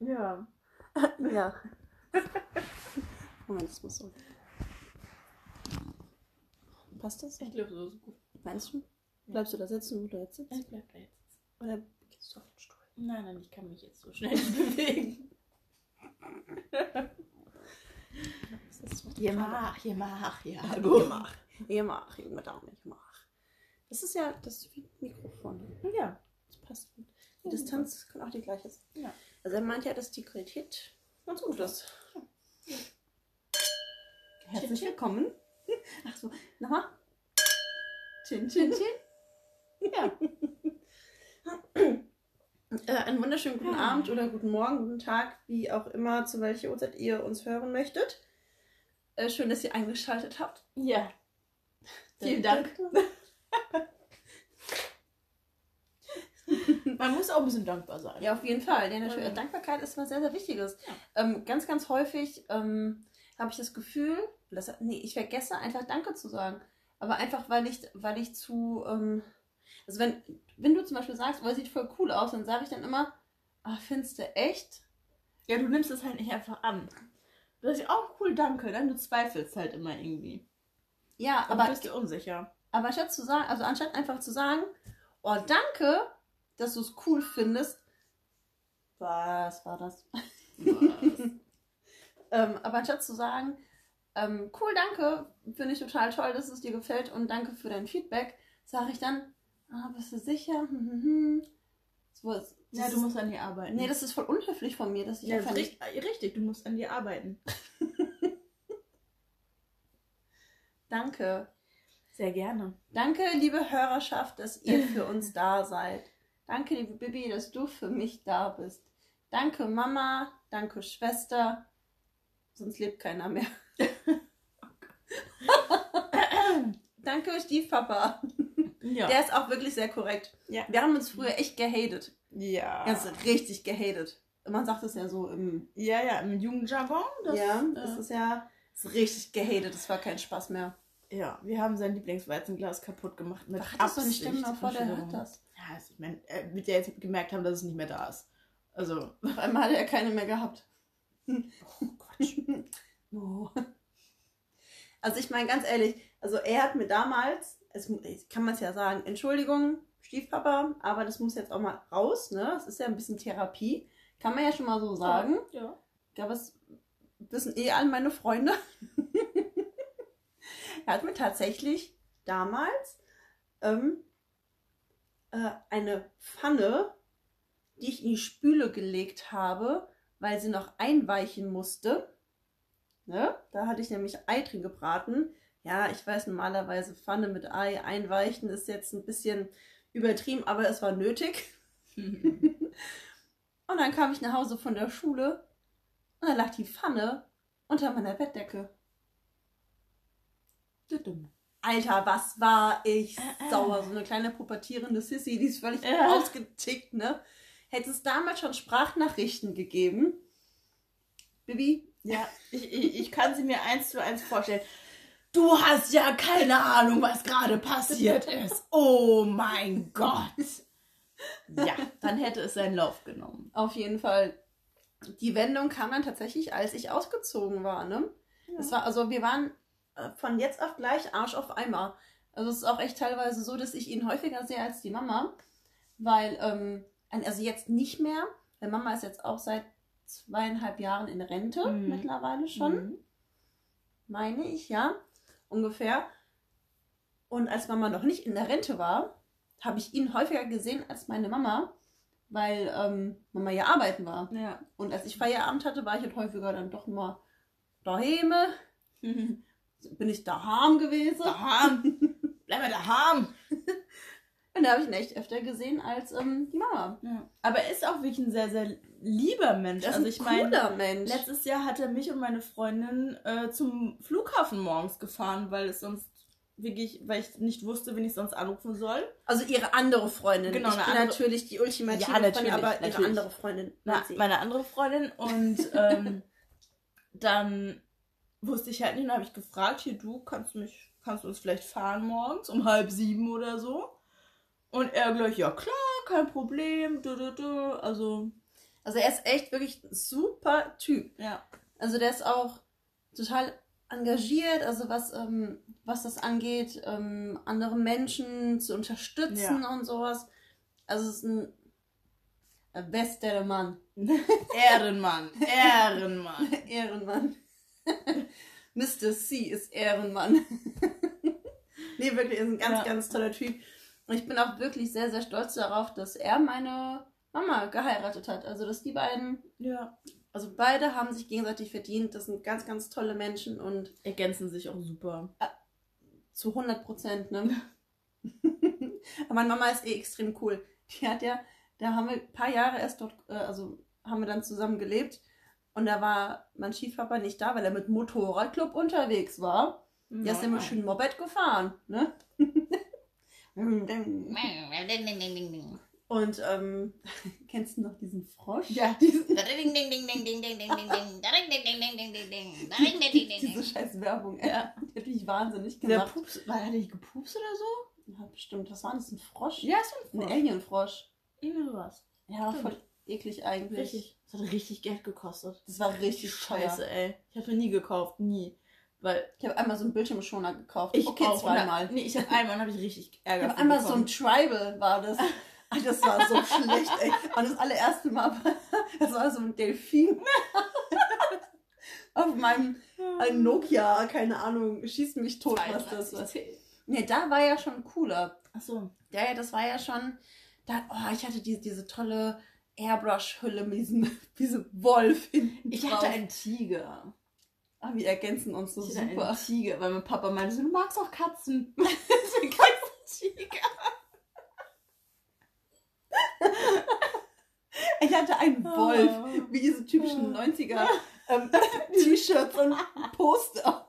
Ja. Ja. Moment, das muss so. Passt das? Ich glaube, so ist gut. Meinst du? Bleibst du da sitzen, wo du jetzt sitzt? Ich bleib da jetzt. Oder gehst du auf den Stuhl? Nein, nein, ich kann mich jetzt so schnell nicht bewegen. Je mach, je mach, ja. Ihr mach. Ihr mach, junge Dame, ich mach. Das ist ja das ist wie ein Mikrofon. Ja. Das passt gut. Die Distanz kann auch die gleiche sein. Ja. Also er meint ja, dass die Qualität ganz gut ist. Herzlich willkommen. Ach so, nochmal. Chin, chin, chin. Ja. Äh, einen wunderschönen guten Ja. Abend oder guten Morgen, guten Tag, wie auch immer, zu welcher Uhrzeit ihr uns hören möchtet. Äh, schön, dass ihr eingeschaltet habt. Ja. Vielen Dank. Man muss auch ein bisschen dankbar sein. Ja, auf jeden Fall. Denn natürlich, Ja. Dankbarkeit ist was sehr, sehr Wichtiges. Ja. Ähm, ganz, ganz häufig ähm, habe ich das Gefühl, das, nee, ich vergesse einfach Danke zu sagen. Aber einfach, weil ich, weil ich zu, ähm, also wenn, wenn du zum Beispiel sagst, oh, sieht voll cool aus, dann sage ich dann immer, ah, findest du echt? Ja, du nimmst es halt nicht einfach an. Du sagst, oh cool, danke. Dann du zweifelst halt immer irgendwie. Ja, Aber aber, bist du unsicher. aber anstatt zu sagen, also anstatt einfach zu sagen, oh, danke, dass du es cool findest. Was war das? Ähm, aber anstatt zu sagen, ähm, cool, danke, finde ich total toll, dass es dir gefällt und danke für dein Feedback, sage ich dann, ah, bist du sicher? Hm, hm, hm. So, das ja, du musst an dir arbeiten. Nee, das ist voll unhöflich von mir, dass ich ja, einfach das nicht. richtig, richtig, du musst an dir arbeiten. Danke. Sehr gerne. Danke, liebe Hörerschaft, dass ihr für uns da seid. Danke, liebe Bibi, dass du für mich da bist. Danke, Mama. Danke, Schwester. Sonst lebt keiner mehr. Danke, Stiefpapa. Ja. Der ist auch wirklich sehr korrekt. Ja. Wir haben uns früher echt gehatet. ja. Also richtig gehatet. Man sagt es ja so im. ja, ja, im Jugendjargon. Das, ja, äh, das ist ja ist richtig gehatet. Das war kein Spaß mehr. Ja, wir haben sein Lieblingsweizenglas kaputt gemacht. Mit Ach, das doch nicht Absicht. stimmen vor, der hört Entschuldigung. das. Ja, also ich meine, er wird ja jetzt gemerkt haben, dass es nicht mehr da ist. Also, Auf einmal hat er keine mehr gehabt. oh Quatsch. Oh. Also ich meine ganz ehrlich, also er hat mir damals, es kann man es ja sagen, Entschuldigung, Stiefpapa, aber das muss jetzt auch mal raus, ne? Das ist ja ein bisschen Therapie, kann man ja schon mal so sagen. Ja. Ich glaube, das wissen eh alle meine Freunde. er hat mir tatsächlich damals ähm, äh, eine Pfanne, die ich in die Spüle gelegt habe, weil sie noch einweichen musste. Ne? Da hatte ich nämlich Ei drin gebraten. Ja, ich weiß normalerweise Pfanne mit Ei einweichen ist jetzt ein bisschen übertrieben, aber es war nötig. Und dann kam ich nach Hause von der Schule und dann lag die Pfanne unter meiner Bettdecke. Alter, was war ich Äh, äh. sauer. So eine kleine pubertierende Sissy, die ist völlig Ja. ausgetickt, ne? Hätte es damals schon Sprachnachrichten gegeben. Bibi, Ja, ich, ich, ich kann sie mir eins zu eins vorstellen. Du hast ja keine Ahnung, was gerade passiert ist. Oh mein Gott. Ja, dann hätte es seinen Lauf genommen. auf jeden Fall. Die Wendung kam dann tatsächlich, als ich ausgezogen war, ne? Es war, also wir waren von jetzt auf gleich Arsch auf Eimer. Also es ist auch echt teilweise so, dass ich ihn häufiger sehe als die Mama. Weil, ähm, also jetzt nicht mehr, weil Mama ist jetzt auch seit zweieinhalb Jahren in Rente Mhm. mittlerweile schon. Mhm. meine ich, ja, ungefähr. Und als Mama noch nicht in der Rente war, habe ich ihn häufiger gesehen als meine Mama, weil ähm, Mama ja arbeiten war. Ja. Und als ich Feierabend hatte, war ich halt häufiger dann doch mal daheim. Bin ich daheim gewesen. Daheim. Bleib mal daheim. Und da habe ich ihn echt öfter gesehen als ähm, die Mama. Ja. Aber er ist auch wirklich ein sehr, sehr lieber Mensch. Das also ist ich ein meine, Mensch. letztes Jahr hat er mich und meine Freundin äh, zum Flughafen morgens gefahren, weil es sonst wirklich, weil ich nicht wusste, wen ich sonst anrufen soll. Also ihre andere Freundin. Genau, ich bin andere- natürlich die ultimative Ja, Freundin, natürlich, aber ihre natürlich. andere Freundin. Na, meine andere Freundin und ähm, dann wusste ich halt nicht, dann habe ich gefragt, hier du, kannst du mich, kannst du uns vielleicht fahren morgens um halb sieben oder so? Und er gleich, ja klar, kein Problem, du, du, du. also Also er ist echt wirklich ein super Typ. Ja. Also der ist auch total engagiert, also was, ähm, was das angeht, ähm, andere Menschen zu unterstützen und sowas. Also es ist ein ein bester Mann. Ehrenmann. Ehrenmann. Ehrenmann. Mr. C ist Ehrenmann. nee, wirklich, ist ein ganz, Ja. ganz toller Typ. Und ich bin auch wirklich sehr, sehr stolz darauf, dass er meine Mama geheiratet hat. Also, dass die beiden, Ja. also beide haben sich gegenseitig verdient. Das sind ganz, ganz tolle Menschen und Ergänzen sich auch super. zu 100 Prozent, ne? Aber meine Mama ist eh extrem cool. Die hat ja, da haben wir ein paar Jahre erst dort, äh, also haben wir dann zusammen gelebt. Und da war mein Stiefpapa nicht da, weil er mit Motorradclub unterwegs war. Der ist immer schön Moped gefahren, ne? Und ähm, kennst du noch diesen Frosch? Ja. Diesen, diese scheiß Werbung, ey. Ja. Die hat mich wahnsinnig Der gemacht. Pups, war der nicht gepupst oder so? Ja, bestimmt. Was war das? Ein Frosch? Ja, ist Ein ein Alienfrosch. Irgendwie sowas. Ja, voll eklig eigentlich. Richtig. Das hat richtig Geld gekostet. Das war richtig Scheiße, teuer. ey. Ich habe nie gekauft, nie. Weil Ich habe einmal so einen Bildschirmschoner gekauft. ich okay, auch, zweimal. Nee, ich habe einmal habe ich richtig Ich Ärger habe von einmal so ein bekommen. Tribal war das. Das war so schlecht, ey. Und das allererste Mal, war- das war so ein Delfin. Auf meinem ein Nokia, keine Ahnung, schießt mich tot, was das war. 32. Nee, da war ja schon cooler. Achso. Ja, ja, das war ja schon. Da, oh, ich hatte diese, diese tolle Airbrush-Hülle mit diesem, diesem Wolf hinten Ich drauf. hatte einen Tiger. Ah, wir ergänzen uns so Ich hatte super. einen Tiger, weil mein Papa meinte, so, du magst auch Katzen. Deswegen kriegst du einen Tiger. Ich hatte einen Wolf, wie diese typischen 90er ähm, T-Shirts und Poster.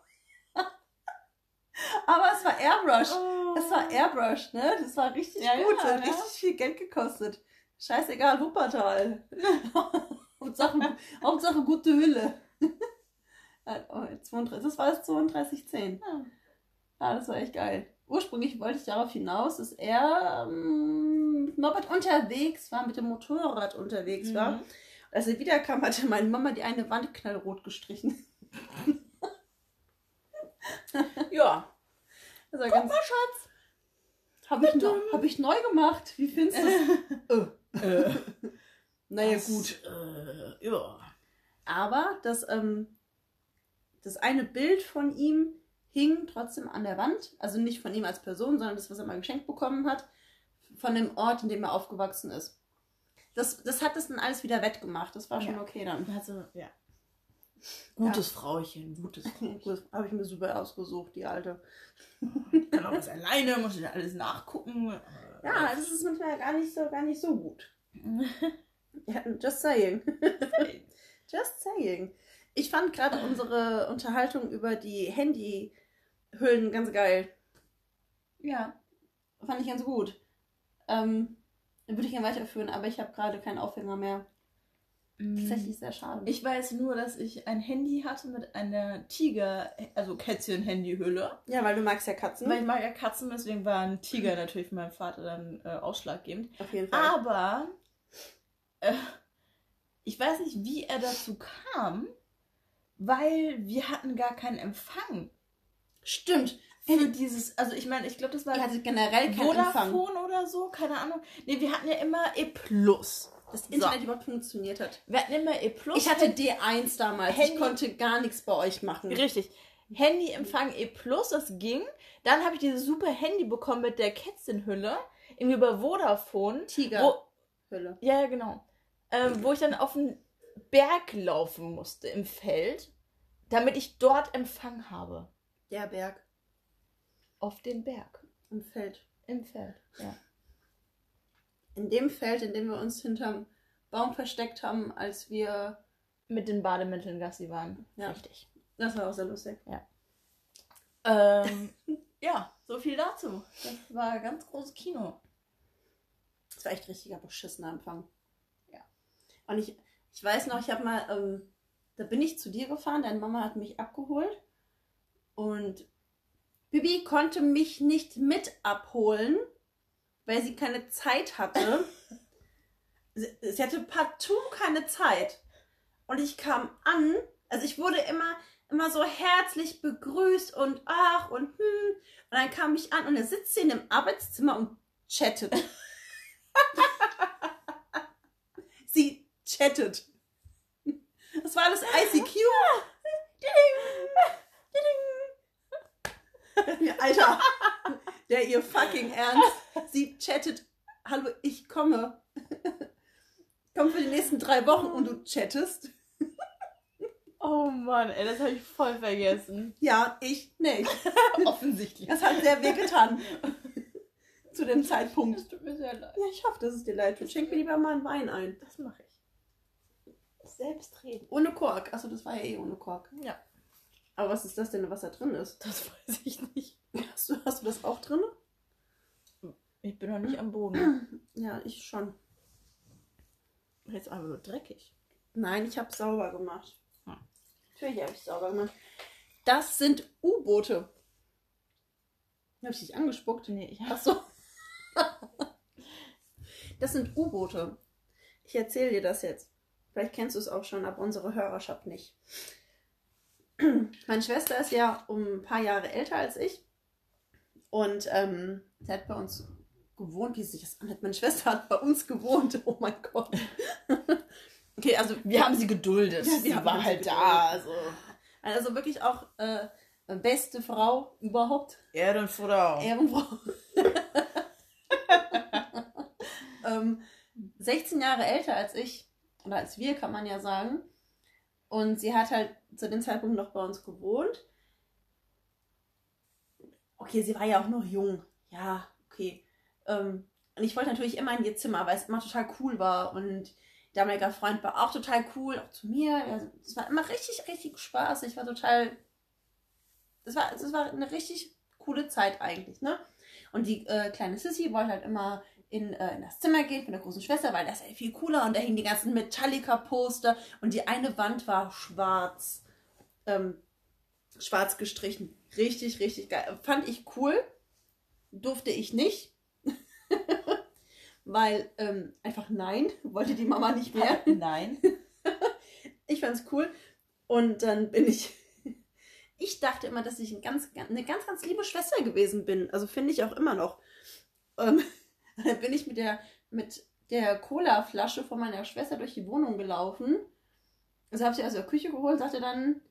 Aber es war Airbrush. Es war Airbrush, ne? Das war richtig Ja, gut. ja, das hat ja. richtig viel Geld gekostet. Scheißegal, Wuppertal. Hauptsache, Hauptsache gute Hülle. Äh, oh, 32, das war das 3210. Ja. Ja, das war echt geil. Ursprünglich wollte ich darauf hinaus, dass er ähm, mit Moped unterwegs war, mit dem Motorrad unterwegs war. Mhm. Als er wiederkam, hatte meine Mama die eine Wand knallrot gestrichen. Ja. Das war ganz, Schatz. Habe ich, neu- hab ich neu gemacht. Wie findest du es? Äh. Naja, das, gut. Äh, ja. Aber das, ähm, das eine Bild von ihm hing trotzdem an der Wand. Also nicht von ihm als Person, sondern das, was er mal geschenkt bekommen hat. Von dem Ort, in dem er aufgewachsen ist. Das, das hat es dann alles wieder wettgemacht. Das war schon Ja. okay dann. Also, ja. Gutes Frauchen, gutes Frauchen. Habe ich mir super ausgesucht, die alte. Kann auch was alleine, muss ich alles nachgucken. Ja, das ist manchmal gar nicht so, gar nicht so gut. Ja, just saying. Just saying. Ich fand gerade unsere Unterhaltung über die Handyhüllen ganz geil. ja. Fand ich ganz gut. Ähm, würde ich gerne weiterführen, aber ich habe gerade keinen Aufhänger mehr. Tatsächlich sehr schade. Mhm. Ich weiß nur, dass ich ein Handy hatte mit einer Tiger, also Kätzchen-Handyhülle. ja, weil du magst ja Katzen. Weil ich mag ja Katzen, deswegen war ein Tiger natürlich für meinen Vater dann äh, ausschlaggebend. Auf jeden Fall. Aber äh, ich weiß nicht, wie er dazu kam, weil wir hatten gar keinen Empfang Stimmt. für dieses, also ich meine, ich glaube, das war Ihr hattet generell keinen Empfang. Vodafone oder so, keine Ahnung. Nee, wir hatten ja immer E+. Das Internet So. überhaupt funktioniert hat. Wir hatten immer E+. Ich hatte D1 damals. Handy- Ich konnte gar nichts bei euch machen. Richtig. Handyempfang E+, das ging. Dann habe ich dieses super Handy bekommen mit der Kätzchenhülle. Irgendwie über Vodafone. Tiger. Wo, Hölle. ja, ja, genau. Ähm, wo ich dann auf den Berg laufen musste im Feld, damit ich dort Empfang habe. Der Berg Auf den Berg. im Feld. Im Feld, ja. In dem Feld, in dem wir uns hinterm Baum versteckt haben, als wir. Mit den Bademitteln Gassi waren. Ja. Richtig. Das war auch sehr lustig. Ähm, ja, so viel dazu. Das war ein ganz großes Kino. Das war echt richtiger beschissener Empfang. Ja. Und ich, ich weiß noch, ich habe mal, ähm, da bin ich zu dir gefahren, deine Mama hat mich abgeholt und Bibi konnte mich nicht mit abholen, weil sie keine Zeit hatte. sie, sie hatte partout keine Zeit. Und ich kam an, also ich wurde immer, immer so herzlich begrüßt und ach und hm. Und dann kam ich an und da sitzt sie in dem Arbeitszimmer und chattet. sie chattet. Das war das ICQ. Alter, der ihr fucking Ernst. Sie chattet, hallo, ich komme. Komm für die nächsten drei Wochen und du chattest. Oh Mann, ey, das habe ich voll vergessen. Ja, ich nicht. Offensichtlich. Das hat sehr weh getan. Zu dem Zeitpunkt. Das tut mir sehr leid. Ja, ich hoffe, dass es dir leid tut. Schenk mir lieber mal einen Wein ein. Das mache ich. Selbstredend. Ohne Kork. Achso, das war ja eh ohne Kork. Ja, Aber was ist das denn, was da drin ist? das weiß ich nicht. Hast du, hast du das auch drin? Ich bin noch nicht am Boden. Ja, ich schon. Jetzt einfach nur dreckig. Nein, ich habe sauber gemacht. Hm. Natürlich habe ich sauber gemacht. Das sind U-Boote. Habe ich dich angespuckt? Nee, ich Ach so. Das sind U-Boote. Ich erzähle dir das jetzt. Vielleicht kennst du es auch schon, aber unsere Hörerschaft nicht. Meine Schwester ist ja um ein paar Jahre älter als ich. Und ähm, sie hat bei uns gewohnt, wie sich das anhört. Meine Schwester hat bei uns gewohnt. Oh mein Gott. okay, also Wir haben sie geduldet. Ja, wir sie war halt da. Also. Also wirklich auch äh, beste Frau überhaupt. Erde und Frau. Ehrenfrau. ähm, 16 Jahre älter als ich, oder als wir, kann man ja sagen. Und sie hat halt zu dem Zeitpunkt noch bei uns gewohnt. Okay, sie war ja auch noch jung. Ja, okay. Ähm, und ich wollte natürlich immer in ihr Zimmer, weil es immer total cool war. Und der damalige Freund war auch total cool, auch zu mir. Es war immer richtig, richtig Spaß. Ich war total. Das war, das war eine richtig coole Zeit eigentlich, ne? Und die äh, kleine Sissy wollte halt immer in, äh, in das Zimmer gehen von der großen Schwester, weil das ist ja viel cooler und da hingen die ganzen Metallica-Poster und die eine Wand war schwarz, ähm, schwarz gestrichen. Richtig, richtig geil. Fand ich cool. Durfte ich nicht. weil ähm, einfach nein, wollte die Mama nicht mehr. Nein. Ich fand's cool. Und dann bin ich. Ich dachte immer, dass ich ein ganz- eine ganz, ganz liebe Schwester gewesen bin. Also finde ich auch immer noch. Ähm, dann bin ich mit der, mit der Cola-Flasche von meiner Schwester durch die Wohnung gelaufen. Also habe sie aus der Küche geholt, sagte dann,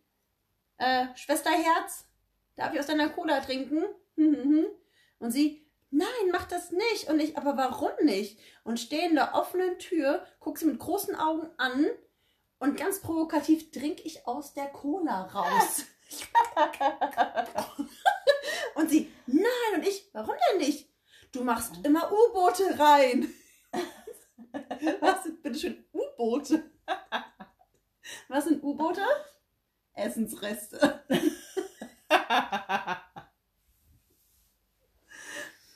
äh, Schwesterherz, darf ich aus deiner Cola trinken? Und sie, nein, mach das nicht. Und ich, aber warum nicht? Und stehe in der offenen Tür, guck sie mit großen Augen an und ganz provokativ trinke ich aus der Cola raus. und sie, nein, und ich, warum denn nicht? Du machst immer U-Boote rein. Was sind bitte schön U-Boote? Was sind U-Boote? Essensreste.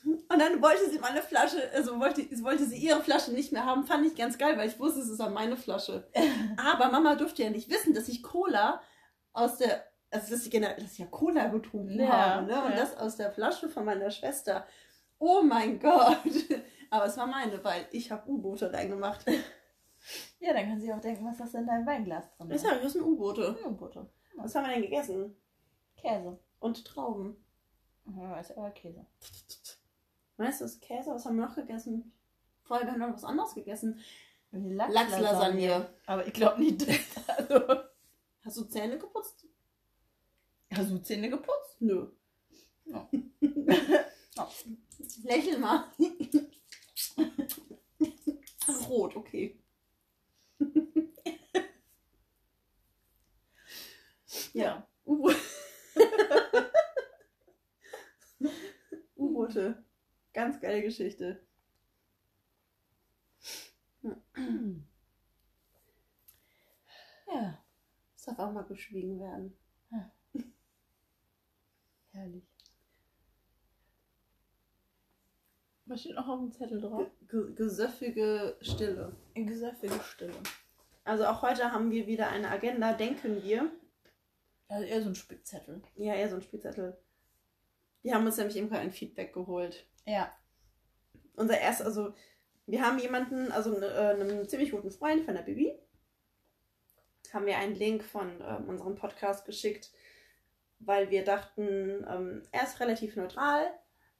Und dann wollte sie meine Flasche, also wollte, wollte sie ihre Flasche nicht mehr haben. Fand ich ganz geil, weil ich wusste, es ist ja meine Flasche. Aber Mama durfte ja nicht wissen, dass ich Cola aus der, also dass ich, gener- dass ich ja Cola getrunken Ja, habe. Ne? Und ja. das aus der Flasche von meiner Schwester. Oh mein Gott. Aber es war meine, weil ich habe U-Boote reingemacht. Ja, dann kann sie auch denken, was hast du in deinem Weinglas drin? Ich sage, das sind U-Boote. U-Boote. Was haben wir denn gegessen? Käse. Und Trauben. Ja, ist aber Käse. Weißt du, das ist Käse, was haben wir noch gegessen? Vorher haben wir noch was anderes gegessen. Lachslasagne. Lachslasagne. Aber ich glaube nicht. Also, Hast du Zähne geputzt? hast du Zähne geputzt? Nö. Ja. Lächel mal. Rot, okay. Ja. U-Boote. Ganz geile Geschichte. Ja, Es darf auch mal geschwiegen werden. herrlich. Was steht noch auf dem Zettel drauf? Ge gesöffige Stille. Gesäffige Stille. Also auch heute haben wir wieder eine Agenda, denken wir. Also eher so ein Spickzettel. Ja, eher so ein Spielzettel. Wir haben uns nämlich eben gerade ein Feedback geholt. Ja. Unser erster, also wir haben jemanden, also äh, einem ziemlich guten Freund von der Bibi, haben wir einen Link von ähm, unserem Podcast geschickt, weil wir dachten, ähm, er ist relativ neutral,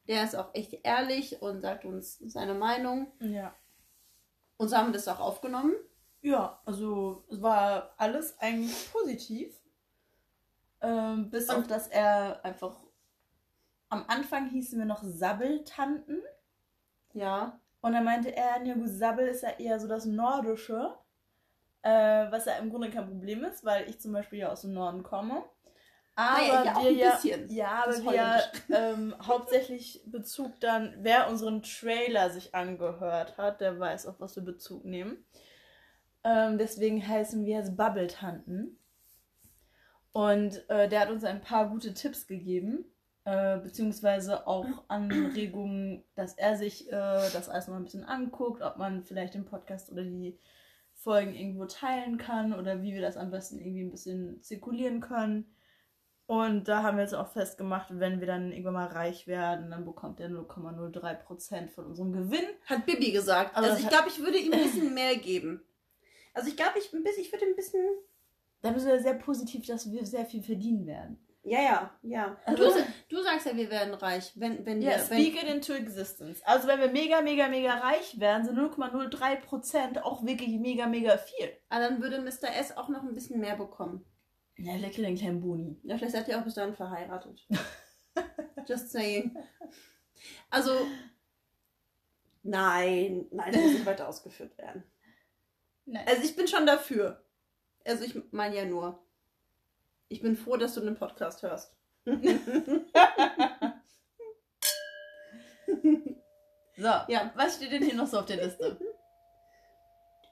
der ist auch echt ehrlich und sagt uns seine Meinung. Ja. Und so haben wir das auch aufgenommen. Ja, also es war alles eigentlich positiv. Ähm, bis Und- auf, dass er einfach. Am Anfang hießen wir noch Sabbeltanten. Ja. Und dann meinte er, ja gut, Sabbel ist ja eher so das Nordische. Äh, was ja im Grunde kein Problem ist, weil ich zum Beispiel ja aus dem Norden komme. Aber Naja, ja, wir ja, ja, aber wir ähm, hauptsächlich Bezug dann, wer unseren Trailer sich angehört hat, der weiß, auf was wir Bezug nehmen. Ähm, deswegen heißen wir jetzt Babbeltanten. Und äh, der hat uns ein paar gute Tipps gegeben, äh, beziehungsweise auch Anregungen, dass er sich äh, das alles mal ein bisschen anguckt, ob man vielleicht den Podcast oder die Folgen irgendwo teilen kann oder wie wir das am besten irgendwie ein bisschen zirkulieren können. Und da haben wir jetzt auch festgemacht, wenn wir dann irgendwann mal reich werden, dann bekommt er 0,03% von unserem Gewinn. Hat Bibi gesagt. Aber Also ich glaube, ich würde ihm ein bisschen mehr geben. Also ich glaube, ich, ein bisschen- ich würde ein bisschen. Da müssen wir sehr positiv, dass wir sehr viel verdienen werden. Ja, ja, ja. Also- Du, du sagst ja, wir werden reich, wenn, wenn Ja, wir. speak Wenn, it into existence. Also wenn wir mega, mega, mega reich werden, sind 0,03% auch wirklich mega, mega viel. ah, dann würde Mr. S auch noch ein bisschen mehr bekommen. Ja, der kriegt einen kleinen Boni. Ja, vielleicht seid ihr auch bis dahin verheiratet. Just saying. Also. Nein, nein, das muss nicht weiter ausgeführt werden. Nein. Also ich bin schon dafür. Also ich meine ja nur. Ich bin froh, dass du den Podcast hörst. So, Ja. was steht denn hier noch so auf der Liste?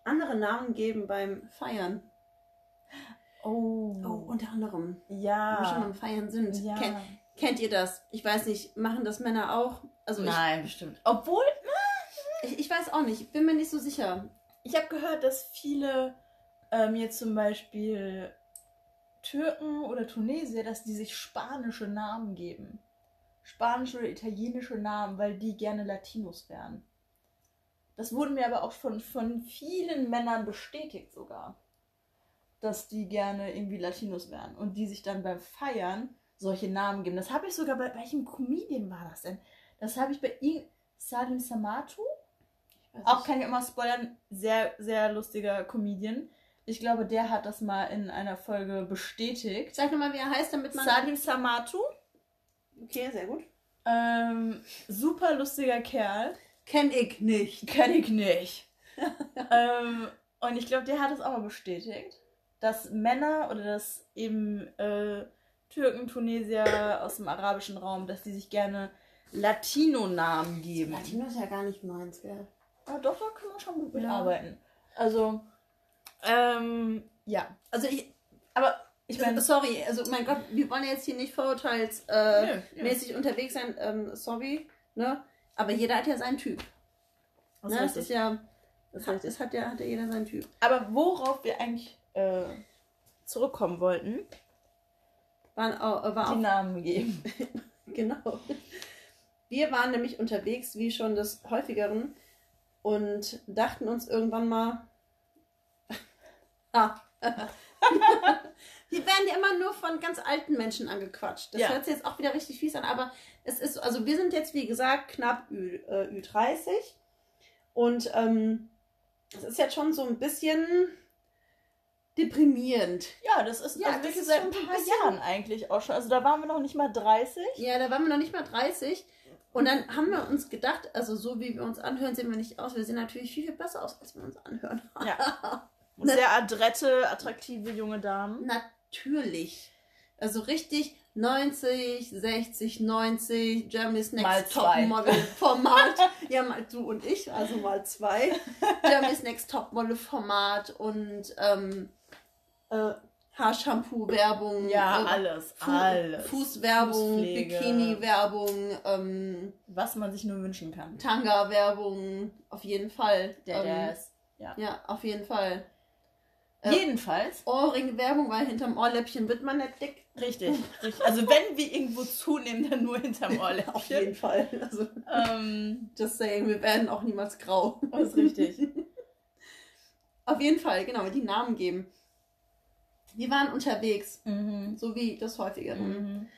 Andere Namen geben beim Feiern. Oh, Oh, unter anderem. Wo wir schon ja. beim Feiern sind. ja. Ken, kennt ihr das? Ich weiß nicht, machen das Männer auch? Also Nein, bestimmt. Obwohl, ich, ich, ich weiß auch nicht, ich bin mir nicht so sicher. ich habe gehört, dass viele ähm, jetzt zum Beispiel Türken oder Tunesier, dass die sich spanische Namen geben. Spanische oder italienische Namen, weil die gerne Latinos wären. Das wurde mir aber auch von, von vielen Männern bestätigt sogar. Dass die gerne irgendwie Latinos wären und die sich dann beim Feiern solche Namen geben. Das habe ich sogar bei welchem Comedian war das denn? Das habe ich bei ihm, Salim Samatu. Auch kann ich immer spoilern, sehr, sehr lustiger Comedian. Ich glaube, der hat das mal in einer Folge bestätigt. Sag nochmal, wie er heißt, damit man. Salim Samatu, Okay, sehr gut. ähm, super lustiger Kerl. Kenn ich nicht. Kenn ich nicht. ähm, und ich glaube, der hat es auch mal bestätigt, dass Männer oder dass eben äh, Türken, Tunesier aus dem arabischen Raum, dass die sich gerne Latino-Namen geben. Latino ist ja gar nicht meins, gell? Ja, doch, da kann man schon gut Ja. mitarbeiten. Also, ähm, ja. Also ich. Aber ich meine, meine, sorry, also mein Gott, wir wollen ja jetzt hier nicht vorurteilsmäßig äh, unterwegs sein, ähm, sorry, ne? Aber jeder hat ja seinen Typ. das Ne? ist Das ist ja. Das heißt, es hat ja, hat ja jeder seinen Typ. Aber worauf wir eigentlich äh, zurückkommen wollten, Waren auch, äh, war die Namen geben. Genau. Wir waren nämlich unterwegs, wie schon des häufigeren, und dachten uns irgendwann mal. ah. Wir werden ja immer nur von ganz alten Menschen angequatscht. Das Ja. hört sich jetzt auch wieder richtig fies an, aber es ist, also wir sind jetzt, wie gesagt, knapp Ü, äh, Ü30. Und ähm, es ist jetzt schon so ein bisschen deprimierend. Ja, das ist Ja, also das wirklich ist seit schon ein paar bisschen- Jahren eigentlich auch schon. Also da waren wir noch nicht mal 30. Ja, da waren wir noch nicht mal 30. Und dann haben wir uns gedacht, also so wie wir uns anhören, sehen wir nicht aus. Wir sehen natürlich viel, viel besser aus, als wir uns anhören. Ja. Sehr adrette, attraktive junge Damen. Natürlich. Also richtig 90, 60, 90, Germany's Mal Next zwei. Topmodel Format. ja, mal du und ich, also mal zwei. Germany's Next Topmodel Format und ähm, äh, Haarshampoo-Werbung. Ja, äh, alles, Fu alles. Fußwerbung. Bikini-Werbung, ähm, Was man sich nur wünschen kann. Tanga-Werbung, auf jeden Fall. Der, der ähm, ist. Ja, auf jeden Fall. Äh, Jedenfalls. Ohrring-Werbung, weil hinterm Ohrläppchen wird man nicht dick. Richtig, richtig. Also wenn wir irgendwo zunehmen, dann nur hinterm Ohrläppchen. Auf jeden Fall. Also, Ähm, just saying, wir werden auch niemals grau. das ist richtig. Auf jeden Fall, genau, die Namen geben. Wir waren unterwegs, Mhm. so wie das häufiger. Mhm.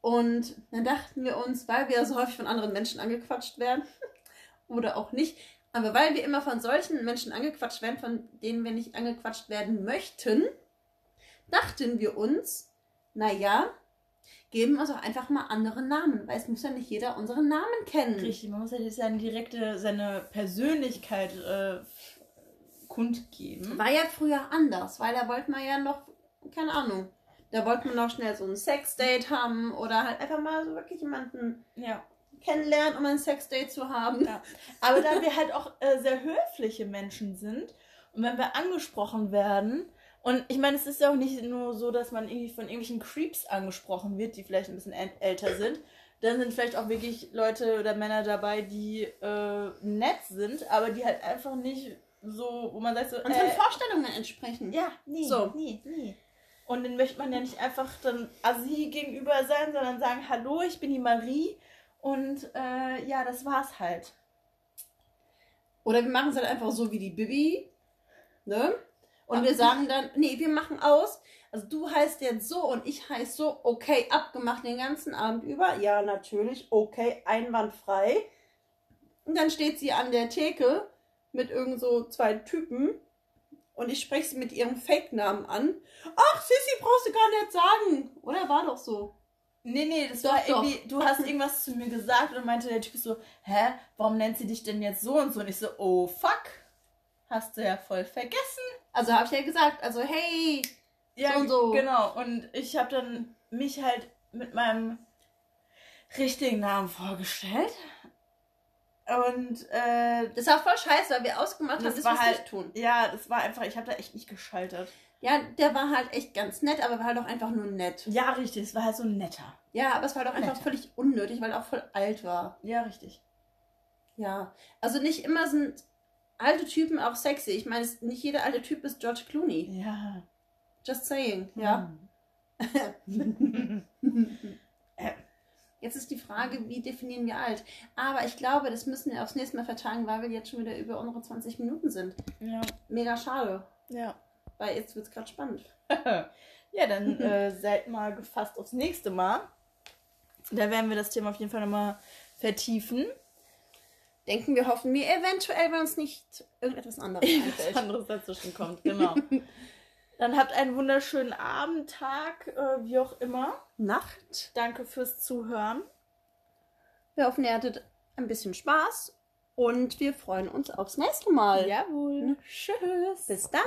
Und dann dachten wir uns, weil wir so häufig von anderen Menschen angequatscht werden, oder auch nicht, aber weil wir immer von solchen Menschen angequatscht werden, von denen wir nicht angequatscht werden möchten, dachten wir uns, naja, geben uns auch einfach mal andere Namen, weil es muss ja nicht jeder unseren Namen kennen. Richtig, man muss ja nicht seine direkte, seine Persönlichkeit äh, kundgeben. War ja früher anders, weil da wollte man ja noch, keine Ahnung, da wollte man noch schnell so ein Sexdate haben oder halt einfach mal so wirklich jemanden Ja. kennenlernen, um ein Sexdate zu haben. Ja. Aber da wir halt auch äh, sehr höfliche Menschen sind und wenn wir angesprochen werden, und ich meine, es ist ja auch nicht nur so, dass man irgendwie von irgendwelchen Creeps angesprochen wird, die vielleicht ein bisschen äl- älter sind. Dann sind vielleicht auch wirklich Leute oder Männer dabei, die äh, nett sind, aber die halt einfach nicht so, wo man sagt so, Unseren äh, Vorstellungen entsprechen. ja, nie, So. nie, nie. Und dann möchte man ja nicht einfach dann Assi gegenüber sein, sondern sagen, hallo, ich bin die Marie und äh, ja, das war's halt. Oder wir machen es halt einfach so wie die Bibi. Ne? Und Ja. wir sagen dann, nee, wir machen aus. Also du heißt jetzt so und ich heiße so, okay, abgemacht den ganzen Abend über. Ja, natürlich, okay, einwandfrei. Und dann steht sie an der Theke mit irgend so zwei Typen und ich spreche sie mit ihrem Fake-Namen an. Ach, Sissi, brauchst du gar nicht sagen. Oder war doch so. Nee, nee, das Doch, war doch. irgendwie, du hast irgendwas zu mir gesagt und meinte der Typ so, hä, warum nennt sie dich denn jetzt so und so? Und ich so, oh fuck, hast du ja voll vergessen. Also habe ich ja gesagt, also hey, So und so. genau. Und ich habe dann mich halt mit meinem richtigen Namen vorgestellt. Und äh, das war voll scheiße, weil wir ausgemacht haben, Das dass war halt- nicht tun. ja, das war einfach, ich habe da echt nicht geschaltet. Ja, der war halt echt ganz nett, aber war halt auch einfach nur nett. Ja, richtig, es war halt so ein netter. Ja, aber es war halt auch einfach völlig unnötig, weil er auch voll alt war. Ja, richtig. Ja. Also nicht immer sind alte Typen auch sexy. Ich meine, nicht jeder alte Typ ist George Clooney. Ja. Just saying. Ja. Hm. Jetzt ist die Frage, wie definieren wir alt? Aber ich glaube, das müssen wir aufs nächste Mal vertagen, weil wir jetzt schon wieder über unsere 20 Minuten sind. ja. Mega schade. Ja. Weil jetzt wird es gerade spannend. ja, dann äh, seid mal gefasst aufs nächste Mal. Da werden wir das Thema auf jeden Fall nochmal vertiefen. Denken wir, hoffen wir eventuell, wenn uns nicht irgendetwas anderes einfällt. anderes dazwischen kommt, genau. Dann habt einen wunderschönen Abend, Tag, äh, wie auch immer. Nacht. Danke fürs Zuhören. Wir hoffen, ihr hattet ein bisschen Spaß und wir freuen uns aufs nächste Mal. Jawohl. Tschüss. Bis dann.